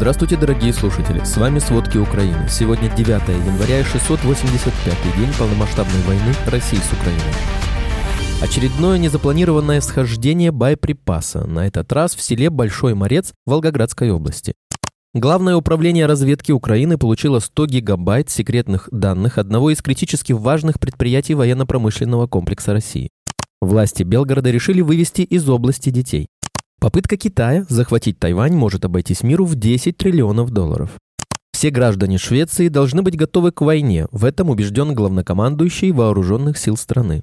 Здравствуйте, дорогие слушатели! С вами «Сводки Украины». Сегодня 9 января и 685 день полномасштабной войны России с Украиной. Очередное незапланированное схождение боеприпаса, на этот раз в селе Большой Морец Волгоградской области. Главное управление разведки Украины получило 100 гигабайт секретных данных одного из критически важных предприятий военно-промышленного комплекса России. Власти Белгорода решили вывести из области детей. Попытка Китая захватить Тайвань может обойтись миру в 10 триллионов долларов. Все граждане Швеции должны быть готовы к войне, в этом убежден главнокомандующий вооруженных сил страны.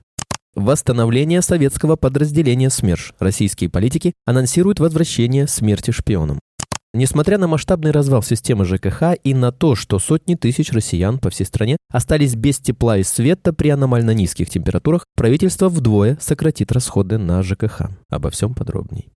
Восстановление советского подразделения СМЕРШ. Российские политики анонсируют возвращение смерти шпионам. Несмотря на масштабный развал системы ЖКХ и на то, что сотни тысяч россиян по всей стране остались без тепла и света при аномально низких температурах, правительство вдвое сократит расходы на ЖКХ. Обо всем подробней.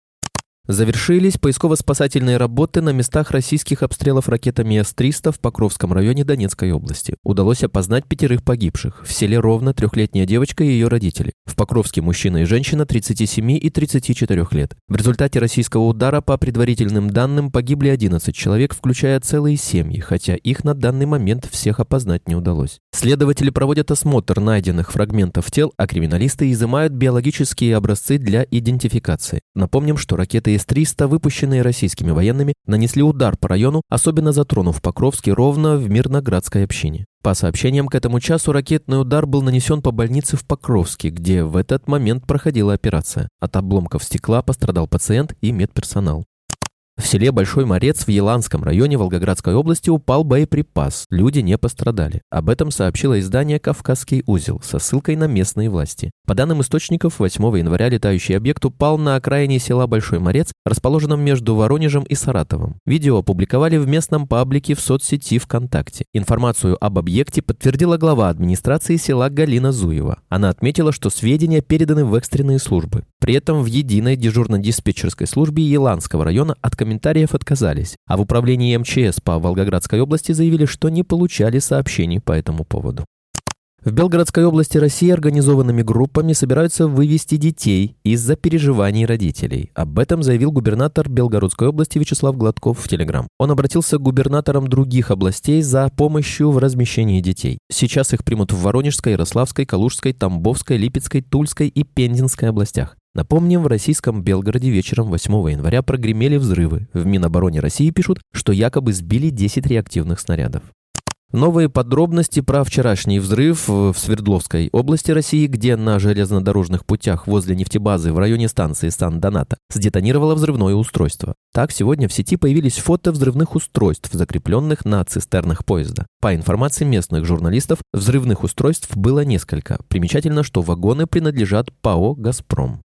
Завершились поисково-спасательные работы на местах российских обстрелов ракетами С-300 в Покровском районе Донецкой области. Удалось опознать пятерых погибших. В селе Ровно трехлетняя девочка и ее родители. В Покровске мужчина и женщина 37 и 34 лет. В результате российского удара, по предварительным данным, погибли 11 человек, включая целые семьи, хотя их на данный момент всех опознать не удалось. Следователи проводят осмотр найденных фрагментов тел, а криминалисты изымают биологические образцы для идентификации. Напомним, что ракеты С-300, выпущенные российскими военными, нанесли удар по району, особенно затронув Покровский ровно в Мирноградской общине. По сообщениям, к этому часу ракетный удар был нанесен по больнице в Покровске, где в этот момент проходила операция. От обломков стекла пострадал пациент и медперсонал. В селе Большой Морец в Еланском районе Волгоградской области упал боеприпас. Люди не пострадали. Об этом сообщило издание «Кавказский узел» со ссылкой на местные власти. По данным источников, 8 января летающий объект упал на окраине села Большой Морец, расположенном между Воронежем и Саратовом. Видео опубликовали в местном паблике в соцсети ВКонтакте. Информацию об объекте подтвердила глава администрации села Галина Зуева. Она отметила, что сведения переданы в экстренные службы. При этом в единой дежурно-диспетчерской службе Еланского района от комментариев отказались, а в управлении МЧС по Волгоградской области заявили, что не получали сообщений по этому поводу. В Белгородской области России организованными группами собираются вывести детей из-за переживаний родителей. Об этом заявил губернатор Белгородской области Вячеслав Гладков в Телеграм. Он обратился к губернаторам других областей за помощью в размещении детей. Сейчас их примут в Воронежской, Ярославской, Калужской, Тамбовской, Липецкой, Тульской и Пензенской областях. Напомним, в российском Белгороде вечером 8 января прогремели взрывы. В Минобороне России пишут, что якобы сбили 10 реактивных снарядов. Новые подробности про вчерашний взрыв в Свердловской области России, где на железнодорожных путях возле нефтебазы в районе станции Сан-Доната сдетонировало взрывное устройство. Так, сегодня в сети появились фото взрывных устройств, закрепленных на цистернах поезда. По информации местных журналистов, взрывных устройств было несколько. Примечательно, что вагоны принадлежат ПАО «Газпром».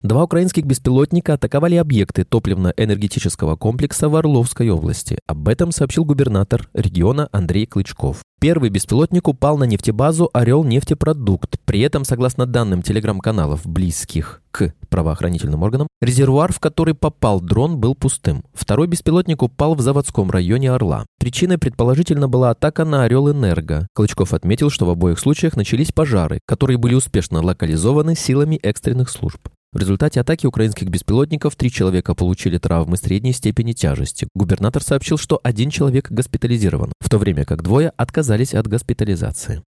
Два украинских беспилотника атаковали объекты топливно-энергетического комплекса в Орловской области. Об этом сообщил губернатор региона Андрей Клычков. Первый беспилотник упал на нефтебазу «Орел нефтепродукт». При этом, согласно данным телеграм-каналов, близких к правоохранительным органам, резервуар, в который попал дрон, был пустым. Второй беспилотник упал в заводском районе Орла. Причиной, предположительно, была атака на «Орел Энерго». Клычков отметил, что в обоих случаях начались пожары, которые были успешно локализованы силами экстренных служб. В результате атаки украинских беспилотников три человека получили травмы средней степени тяжести. Губернатор сообщил, что один человек госпитализирован, в то время как двое отказались от госпитализации.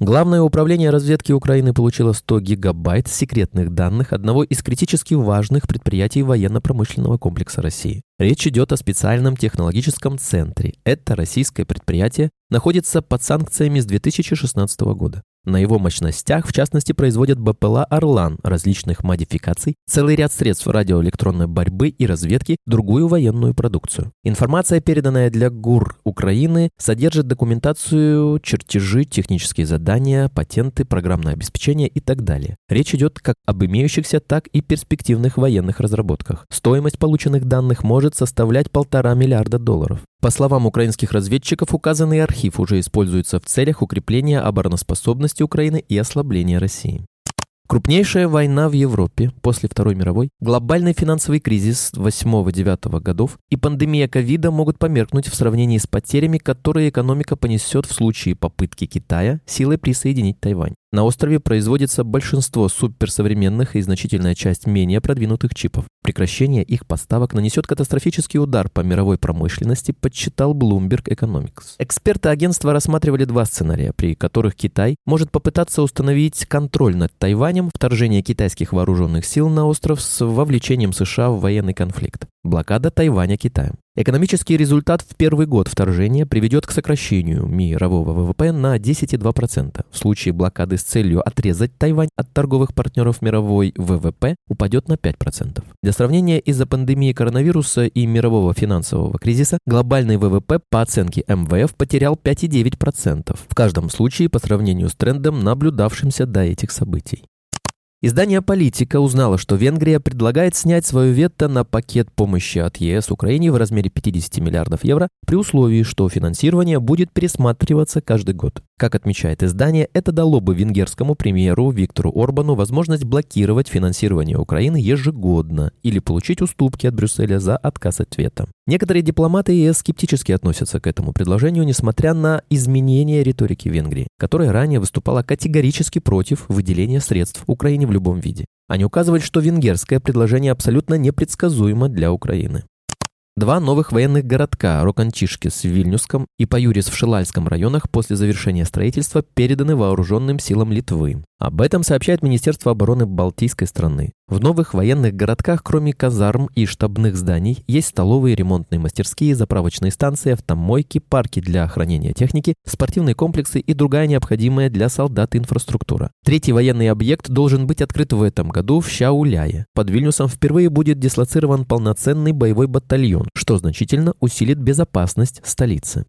Главное управление разведки Украины получило 100 гигабайт секретных данных одного из критически важных предприятий военно-промышленного комплекса России. Речь идет о специальном технологическом центре. Это российское предприятие находится под санкциями с 2016 года. На его мощностях, в частности, производят БПЛА «Орлан» различных модификаций, целый ряд средств радиоэлектронной борьбы и разведки, другую военную продукцию. Информация, переданная для ГУР Украины, содержит документацию, чертежи, технические задания, патенты, программное обеспечение и так далее. Речь идет как об имеющихся, так и перспективных военных разработках. Стоимость полученных данных может составлять полтора миллиарда долларов. По словам украинских разведчиков, указанный архив уже используется в целях укрепления обороноспособности Украины и ослабления России. Крупнейшая война в Европе после Второй мировой, глобальный финансовый кризис 8-9 годов и пандемия ковида могут померкнуть в сравнении с потерями, которые экономика понесет в случае попытки Китая силой присоединить Тайвань. На острове производится большинство суперсовременных и значительная часть менее продвинутых чипов. Прекращение их поставок нанесет катастрофический удар по мировой промышленности, подсчитал Bloomberg Economics. Эксперты агентства рассматривали два сценария, при которых Китай может попытаться установить контроль над Тайванем, вторжение китайских вооруженных сил на остров с вовлечением США в военный конфликт. Блокада Тайваня Китаем. Экономический результат в первый год вторжения приведет к сокращению мирового ВВП на 10,2%. В случае блокады с целью отрезать Тайвань от торговых партнеров мировой ВВП упадет на 5%. Для сравнения, из-за пандемии коронавируса и мирового финансового кризиса глобальный ВВП по оценке МВФ потерял 5,9%. В каждом случае по сравнению с трендом, наблюдавшимся до этих событий. Издание «Политика» узнало, что Венгрия предлагает снять свое вето на пакет помощи от ЕС Украине в размере 50 миллиардов евро при условии, что финансирование будет пересматриваться каждый год. Как отмечает издание, это дало бы венгерскому премьеру Виктору Орбану возможность блокировать финансирование Украины ежегодно или получить уступки от Брюсселя за отказ от вето. Некоторые дипломаты ЕС скептически относятся к этому предложению, несмотря на изменение риторики Венгрии, которая ранее выступала категорически против выделения средств Украине в любом виде. Они указывают, что венгерское предложение абсолютно непредсказуемо для Украины. Два новых военных городка Рокантишкис в Вильнюсском и Паюрис в Шилальском районах после завершения строительства переданы вооруженным силам Литвы. Об этом сообщает Министерство обороны Балтийской страны. В новых военных городках, кроме казарм и штабных зданий, есть столовые, ремонтные мастерские, заправочные станции, автомойки, парки для хранения техники, спортивные комплексы и другая необходимая для солдат инфраструктура. Третий военный объект должен быть открыт в этом году в Щауляе. Под Вильнюсом впервые будет дислоцирован полноценный боевой батальон, что значительно усилит безопасность столицы.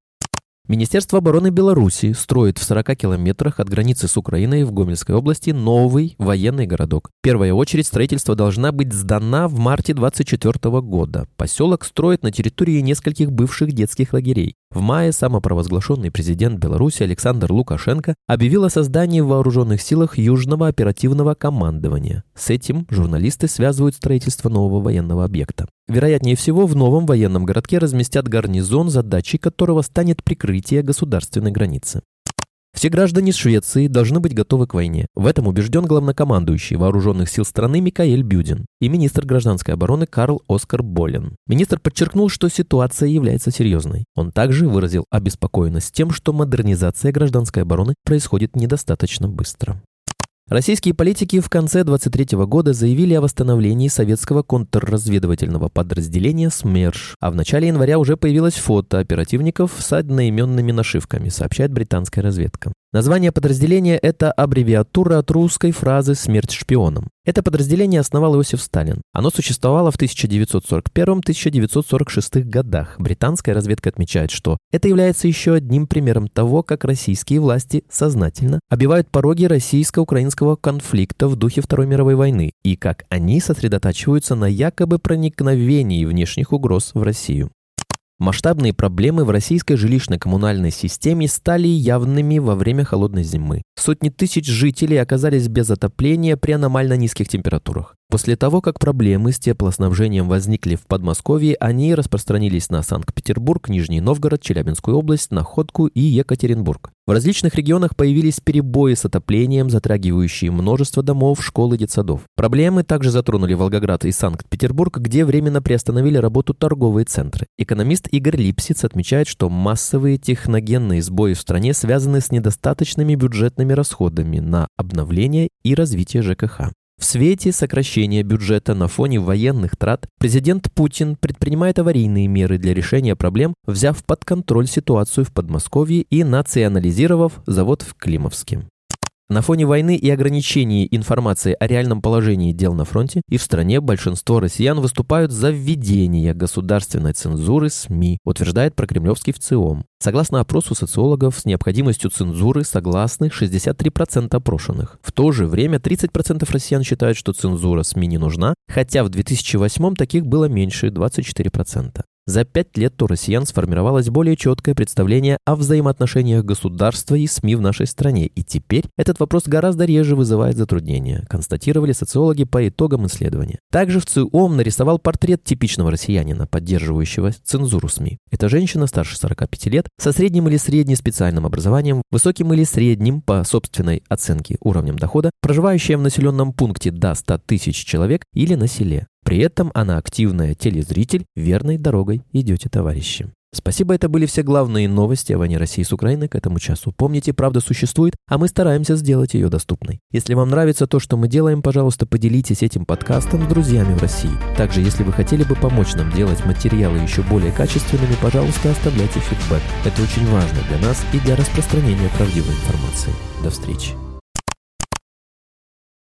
Министерство обороны Беларуси строит в 40 километрах от границы с Украиной в Гомельской области новый военный городок. Первая очередь строительства должна быть сдана в марте 2024 года. Поселок строят на территории нескольких бывших детских лагерей. В мае самопровозглашенный президент Беларуси Александр Лукашенко объявил о создании в вооруженных силах Южного оперативного командования. С этим журналисты связывают строительство нового военного объекта. Вероятнее всего, в новом военном городке разместят гарнизон, задачей которого станет прикрытие государственной границы. Все граждане Швеции должны быть готовы к войне. В этом убежден главнокомандующий вооруженных сил страны Микаэль Бюдин и министр гражданской обороны Карл Оскар Болен. Министр подчеркнул, что ситуация является серьезной. Он также выразил обеспокоенность тем, что модернизация гражданской обороны происходит недостаточно быстро. Российские политики в конце 23 года заявили о восстановлении советского контрразведывательного подразделения СМЕРШ, а в начале января уже появилось фото оперативников с одноименными нашивками, сообщает британская разведка. Название подразделения – это аббревиатура от русской фразы «смерть шпионам». Это подразделение основал Иосиф Сталин. Оно существовало в 1941-1946 годах. Британская разведка отмечает, что это является еще одним примером того, как российские власти сознательно обивают пороги российско-украинского конфликта в духе Второй мировой войны и как они сосредотачиваются на якобы проникновении внешних угроз в Россию. Масштабные проблемы в российской жилищно-коммунальной системе стали явными во время холодной зимы. Сотни тысяч жителей оказались без отопления при аномально низких температурах. После того, как проблемы с теплоснабжением возникли в Подмосковье, они распространились на Санкт-Петербург, Нижний Новгород, Челябинскую область, Находку и Екатеринбург. В различных регионах появились перебои с отоплением, затрагивающие множество домов, школ и детсадов. Проблемы также затронули Волгоград и Санкт-Петербург, где временно приостановили работу торговые центры. Экономист Игорь Липсиц отмечает, что массовые техногенные сбои в стране связаны с недостаточными бюджетными расходами на обновление и развитие ЖКХ. В свете сокращения бюджета на фоне военных трат президент Путин предпринимает аварийные меры для решения проблем, взяв под контроль ситуацию в Подмосковье и национализировав завод в Климовске. На фоне войны и ограничений информации о реальном положении дел на фронте и в стране большинство россиян выступают за введение государственной цензуры СМИ, утверждает прокремлевский ВЦИОМ. Согласно опросу социологов, с необходимостью цензуры согласны 63% опрошенных. В то же время 30% россиян считают, что цензура СМИ не нужна, хотя в 2008 таких было меньше 24%. За пять лет у россиян сформировалось более четкое представление о взаимоотношениях государства и СМИ в нашей стране, и теперь этот вопрос гораздо реже вызывает затруднения, констатировали социологи по итогам исследования. Также в ЦИОМ нарисовал портрет типичного россиянина, поддерживающего цензуру СМИ. Это женщина старше 45 лет, со средним или средним специальным образованием, высоким или средним по собственной оценке уровнем дохода, проживающая в населенном пункте до 100 тысяч человек или на селе. При этом она активная телезритель, верной дорогой идете, товарищи. Спасибо, это были все главные новости о войне России с Украиной к этому часу. Помните, правда существует, а мы стараемся сделать ее доступной. Если вам нравится то, что мы делаем, пожалуйста, поделитесь этим подкастом с друзьями в России. Также, если вы хотели бы помочь нам делать материалы еще более качественными, пожалуйста, оставляйте фидбэк. Это очень важно для нас и для распространения правдивой информации. До встречи.